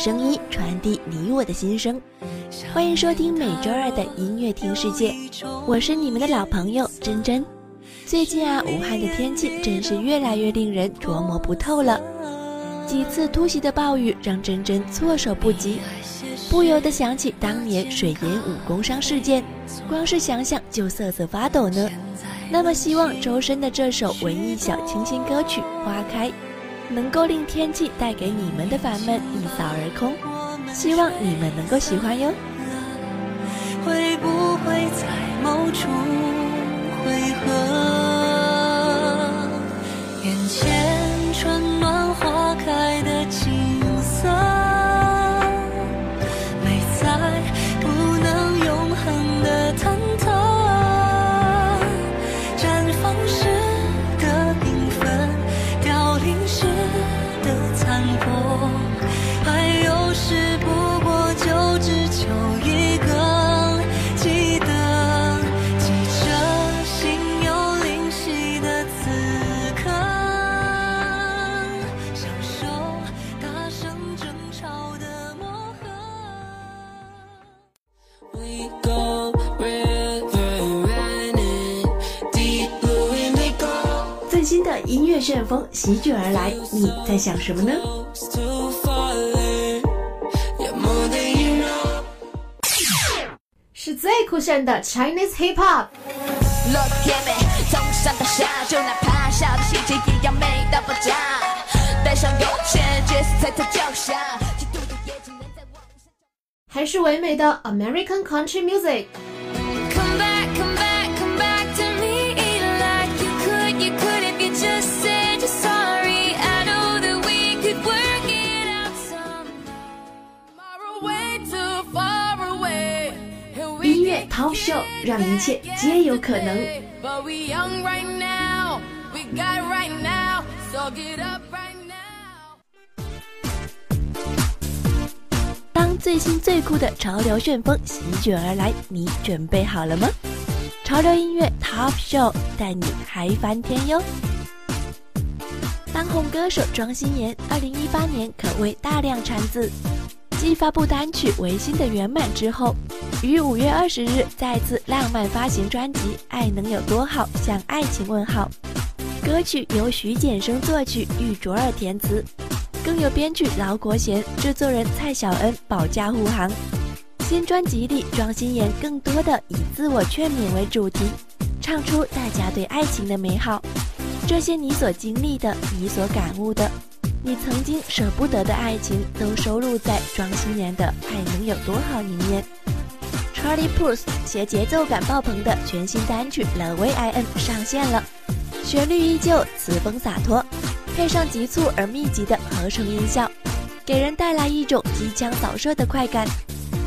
声音传递你我的心声。欢迎收听每周二的音乐听世界，我是你们的老朋友珍珍。最近啊，武汉的天气真是越来越令人琢磨不透了。几次突袭的暴雨让珍珍措手不及，不由得想起当年水淹武功伤事件，光是想想就瑟瑟发抖呢。那么希望周深的这首文艺小清新歌曲《花开》，能够令天气带给你们的烦闷一扫而空。希望你们能够喜欢哟。会不会在某处会合？最新的音乐旋风席卷而来，你在想什么呢.是唯美的 Chinese Hip Hop。Look at me，从上到下，就音乐 top show 让一切皆有可能。当最新最酷的潮流旋风席卷而来你准备好了吗？潮流音乐 top show 带你嗨翻天哟。当红歌手庄心妍二零一八年可谓大量产子继发布单曲《唯心的圆满》之后，于五月二十日再次浪漫发行专辑《爱能有多好》，向爱情问好。歌曲由徐简生作曲，玉卓尔填词。更有编剧劳国贤、制作人蔡晓恩保驾护航。新专辑里，庄心妍更多的以自我劝勉为主题，唱出大家对爱情的美好。这些你所经历的，你所感悟的，你曾经舍不得的爱情，都收录在庄心妍的《爱能有多好》里面。Charlie Puth 携节奏感爆棚的全新单曲《The Way I Am》上线了，旋律依旧，词风洒脱。配上急促而密集的合成音效，给人带来一种机枪扫射的快感。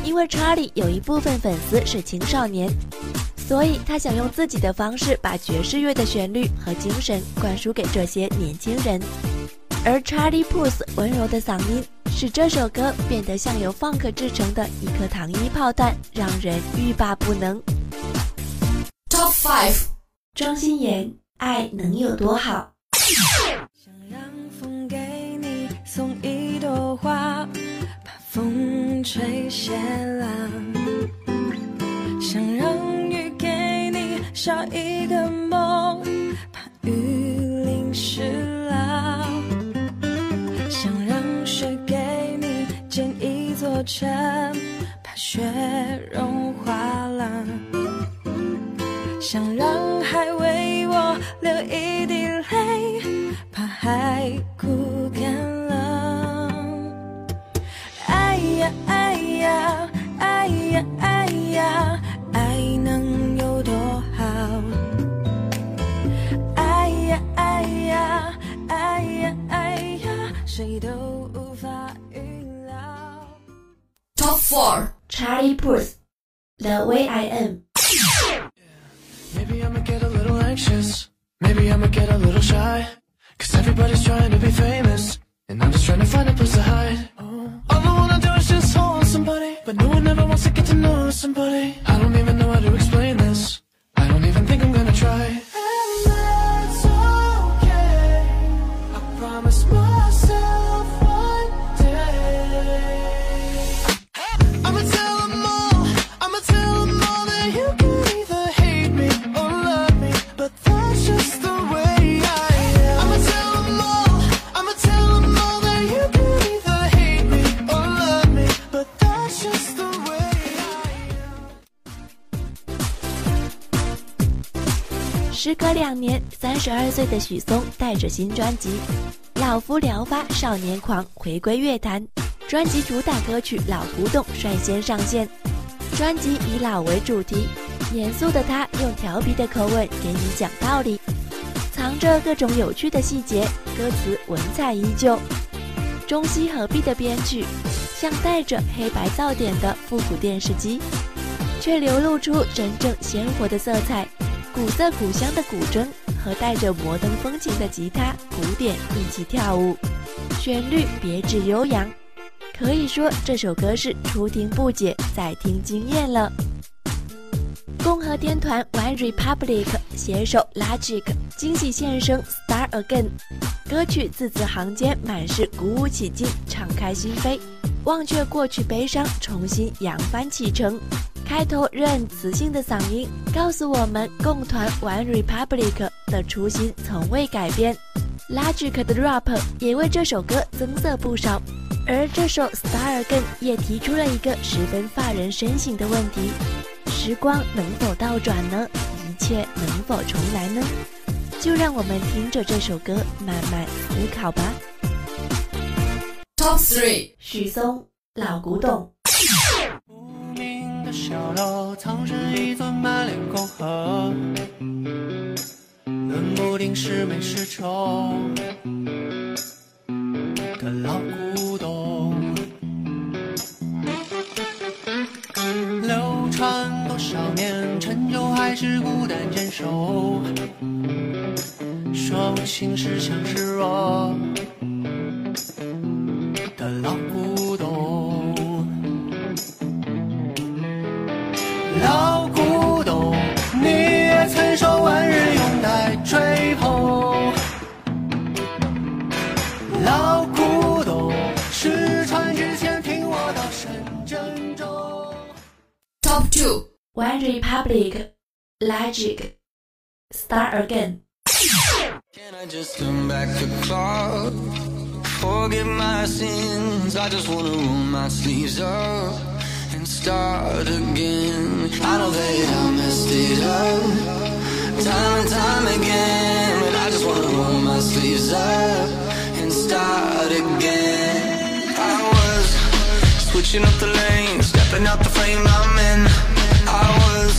因为 Charlie 有一部分粉丝是青少年，所以他想用自己的方式把爵士乐的旋律和精神灌输给这些年轻人。而 Charlie Puth 温柔的嗓音，使这首歌变得像由 funk 制成的一颗糖衣炮弹，让人欲罢不能。Top Five，庄心妍，爱能有多好？想让风给你送一朵花，把风吹谢了；想让雨给你下一个梦，for Charlie Puth, The Way I Am. Maybe I'ma get a little anxious. Maybe I'ma get a little shy. Cause everybody's trying to be famous. And I'm just trying to find a place to hide. All I wanna do is just hold somebody. But no one ever wants to get to know somebody. I don't even know how to explain this. I don't even think I'm gonna try. 时隔两年，三十二岁的许嵩带着新专辑《老夫聊发少年狂》回归乐坛。专辑主打歌曲《老古董》率先上线。专辑以老为主题，严肃的他用调皮的口吻给你讲道理，藏着各种有趣的细节，歌词文采依旧。中西合璧的编曲，像带着黑白噪点的复古电视机，却流露出真正鲜活的色彩。古色古香的古筝和带着摩登风情的吉他、鼓点一起跳舞，旋律别致悠扬，可以说这首歌是初听不解，再听惊艳了。共和天团 One Republic 携手 Logic 惊喜现身《Star Again》，歌曲字字行间满是鼓舞起劲，敞开心扉，忘却过去悲伤，重新扬帆启程。开头任磁性的嗓音告诉我们，共团 One Republic 的初心从未改变。Logic 的 rap 也为这首歌增色不少，而这首 Star Again 也提出了一个十分发人深省的问题：时光能否倒转呢？一切能否重来呢？就让我们听着这首歌慢慢思考吧。Top three 许嵩，老古董。小楼藏着一座满脸沟壑，分不定是美是丑的老古董。流传多少年，陈旧还是孤单坚守，说不清是强是弱 Start Again。Can I just turn back the clock? Forget my sins. I just wanna roll my sleeves up and start again. I know that I messed it up time and time again, but I just wanna roll my sleeves up and start again. I was switching up the lanes, stepping out the frame I'm in. I was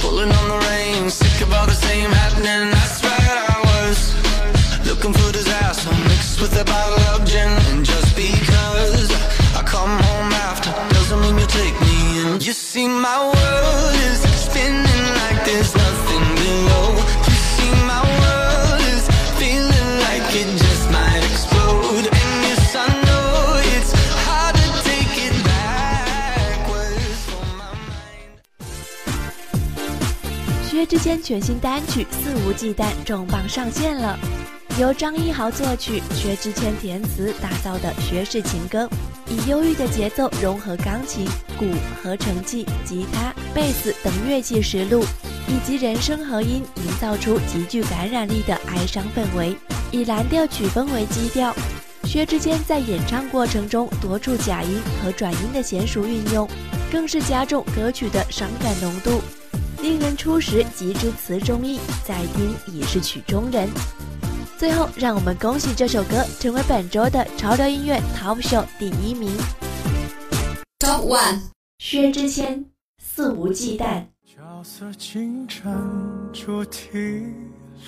pulling on the reins, sick of all the same happening. That's right, I was looking for disaster mixed with a bottle of gin. And just because I come home after doesn't mean you take me in. You see, my 薛之谦全新单曲《肆无忌惮》重磅上线了，由张一豪作曲、薛之谦填词打造的薛氏情歌，以忧郁的节奏融合钢琴、鼓、合成器、吉他、贝斯等乐器实录，以及人声合音，营造出极具感染力的哀伤氛围。以蓝调曲风为基调，薛之谦在演唱过程中多处假音和转音的娴熟运用，更是加重歌曲的伤感浓度。令人初识即知词中意，再听已是曲中人。最后，让我们恭喜这首歌成为本周的潮流音乐 Top Show 第一名。Top One，薛之谦，肆无忌惮。角色进展主题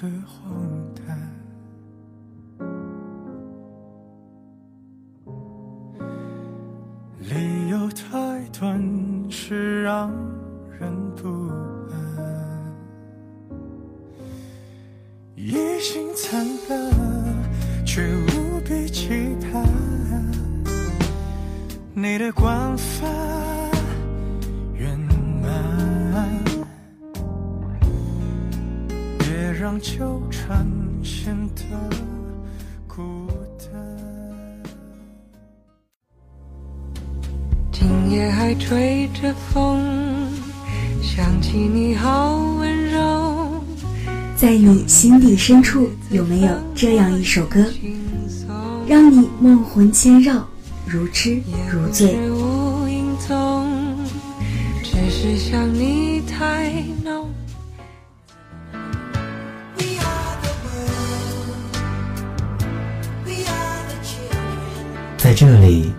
略荒诞，理由太短是让人不安，野心惨笨却无比期盼你的惯犯圆满。别让纠缠显得孤单。今夜还吹着风，想起你好温柔，在你心底深处，有没有这样一首歌，让你梦魂牵绕，如痴如醉？只是想你太浓。在这里，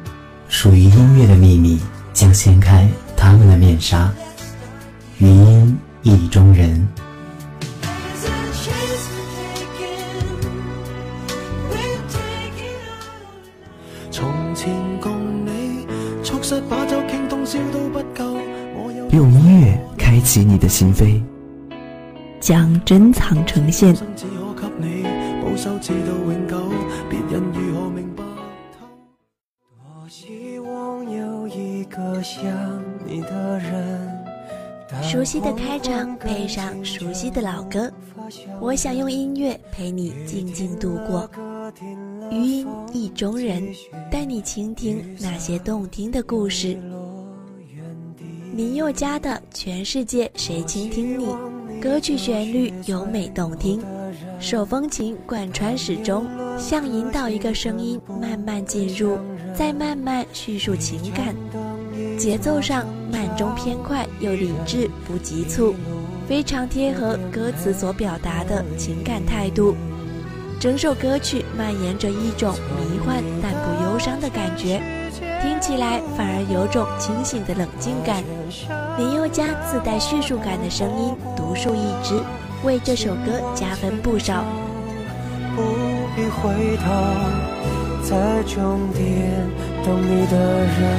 属于音乐的秘密将掀开他们的面纱。余音意中人。從前共你促膝把酒傾通宵都不夠，我有用音乐开启你的心扉，将珍藏呈現。熟悉的开场配上熟悉的老歌，我想用音乐陪你静静度过。余音意中人，带你倾听那些动听的故事。林宥嘉的《全世界谁倾听你》，歌曲旋律优美动听，手风琴贯穿始终，像引导一个声音慢慢进入，再慢慢叙述情感。节奏上慢中偏快，又理智不急促，非常贴合歌词所表达的情感态度。整首歌曲蔓延着一种迷幻但不忧伤的感觉，听起来反而有种清醒的冷静感。林宥嘉自带叙述感的声音独树一帜，为这首歌加分不少。不必回头，在终点等你的人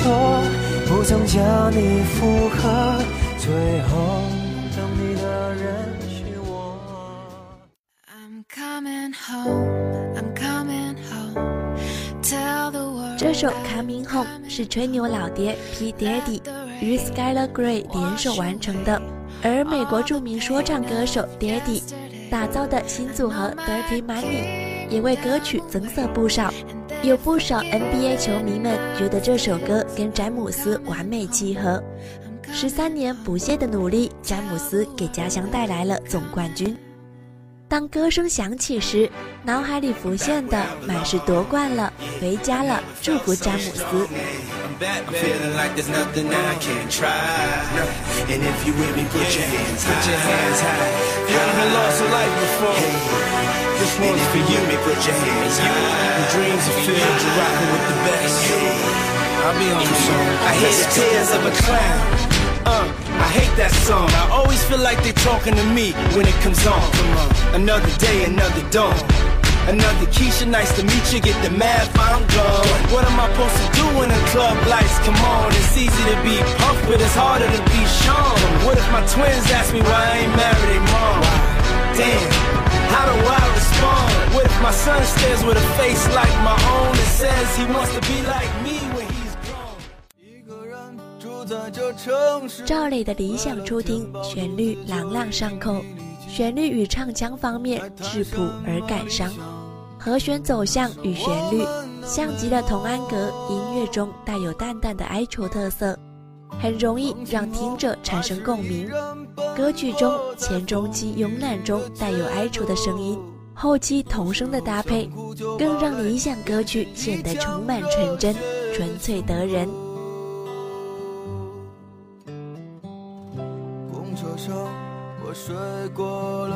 終沒說，不曾将你附和，最后。等你的人是我。I'm coming home, I'm coming home. Tell the world 這首《Coming Home》是吹牛老爹 P Daddy 与 Skylar Grey 联手完成的，而美国著名说唱歌手 Daddy 打造的新组合 Dirty Money 也为歌曲增色不少。有不少 NBA 球迷们觉得这首歌跟詹姆斯完美契合。十三年不懈的努力，詹姆斯给家乡带来了总冠军。當歌声响起时，脑海里浮现的满是夺冠了、回家了，祝福詹姆斯。A a. Uh, I hate that song. I always feel like they're talking to me when it comes on. Come on. Another day, another dawn. Another Keisha, nice to meet you. Get the math, I'm gone. What am I supposed to do when the club lights come on? It's easy to be pumped, but it's harder to be shown. What if my twins ask me why I ain't married their mom? Damn, how do I respond? What if my son stares with a face like my own and says he wants to be like me 赵磊的理想初听，旋律朗朗上口，旋律与唱腔方面质朴而感伤，和弦走向与旋律像极了童安格音乐中带有淡淡的哀愁特色，很容易让听者产生共鸣。歌曲中前中期慵懒中带有哀愁的声音，后期童声的搭配，更让理想歌曲显得充满纯真、纯粹得人。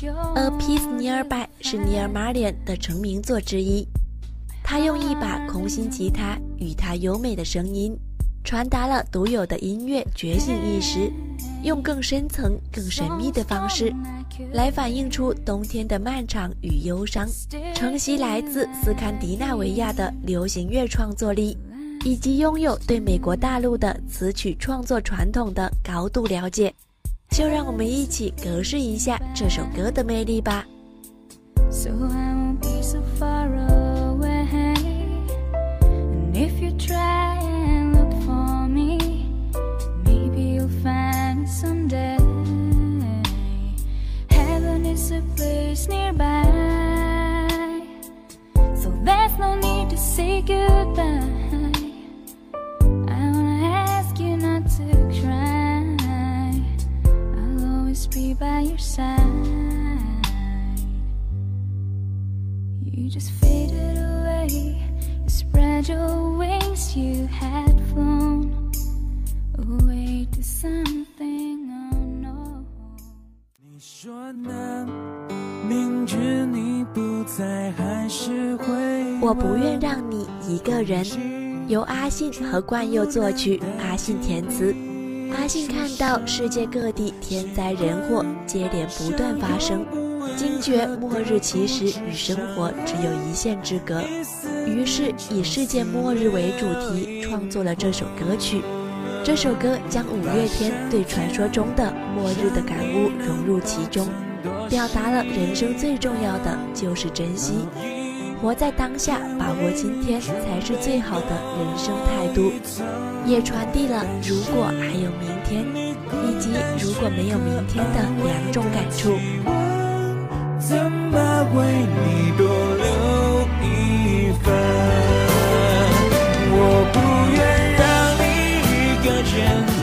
A Piece Nearby 是尼尔马脸的成名作之一。他用一把空心吉他与他优美的声音，传达了独有的音乐觉醒意识，用更深层、更神秘的方式来反映出冬天的漫长与忧伤，承袭来自斯堪的纳维亚的流行乐创作力，以及拥有对美国大陆的词曲创作传统的高度了解。就让我们一起格式一下这首歌的魅力吧。so I won't be so far away. And if you try and look for me, maybe you'll find it someday. Heaven is a place nearby, so there's no need to say goodbye. 我不愿让你一个人。由阿信和冠佑作曲，阿信填词。阿信看到世界各地天灾人祸接连不断发生，惊觉末日其实与生活只有一线之隔，于是以世界末日为主题创作了这首歌曲。这首歌将五月天对传说中的末日的感悟融入其中，表达了人生最重要的就是珍惜。活在当下，把握今天才是最好的人生态度，也传递了如果还有明天，以及如果没有明天的两种感触。怎么为你多留一份？我不愿让你一个人。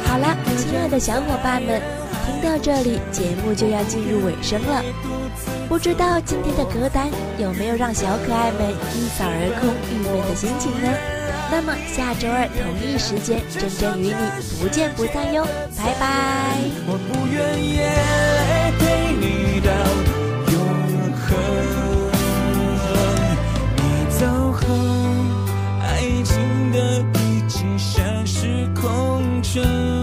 好了，亲爱的小伙伴们，听到这里，节目就要进入尾声了。不知道今天的歌单有没有让小可爱们一扫而空郁闷的心情呢？那么下周二同一时间，真真与你不见不散哟，拜拜。我不愿陪你到永恒，你走后，爱情的遗迹像是空城。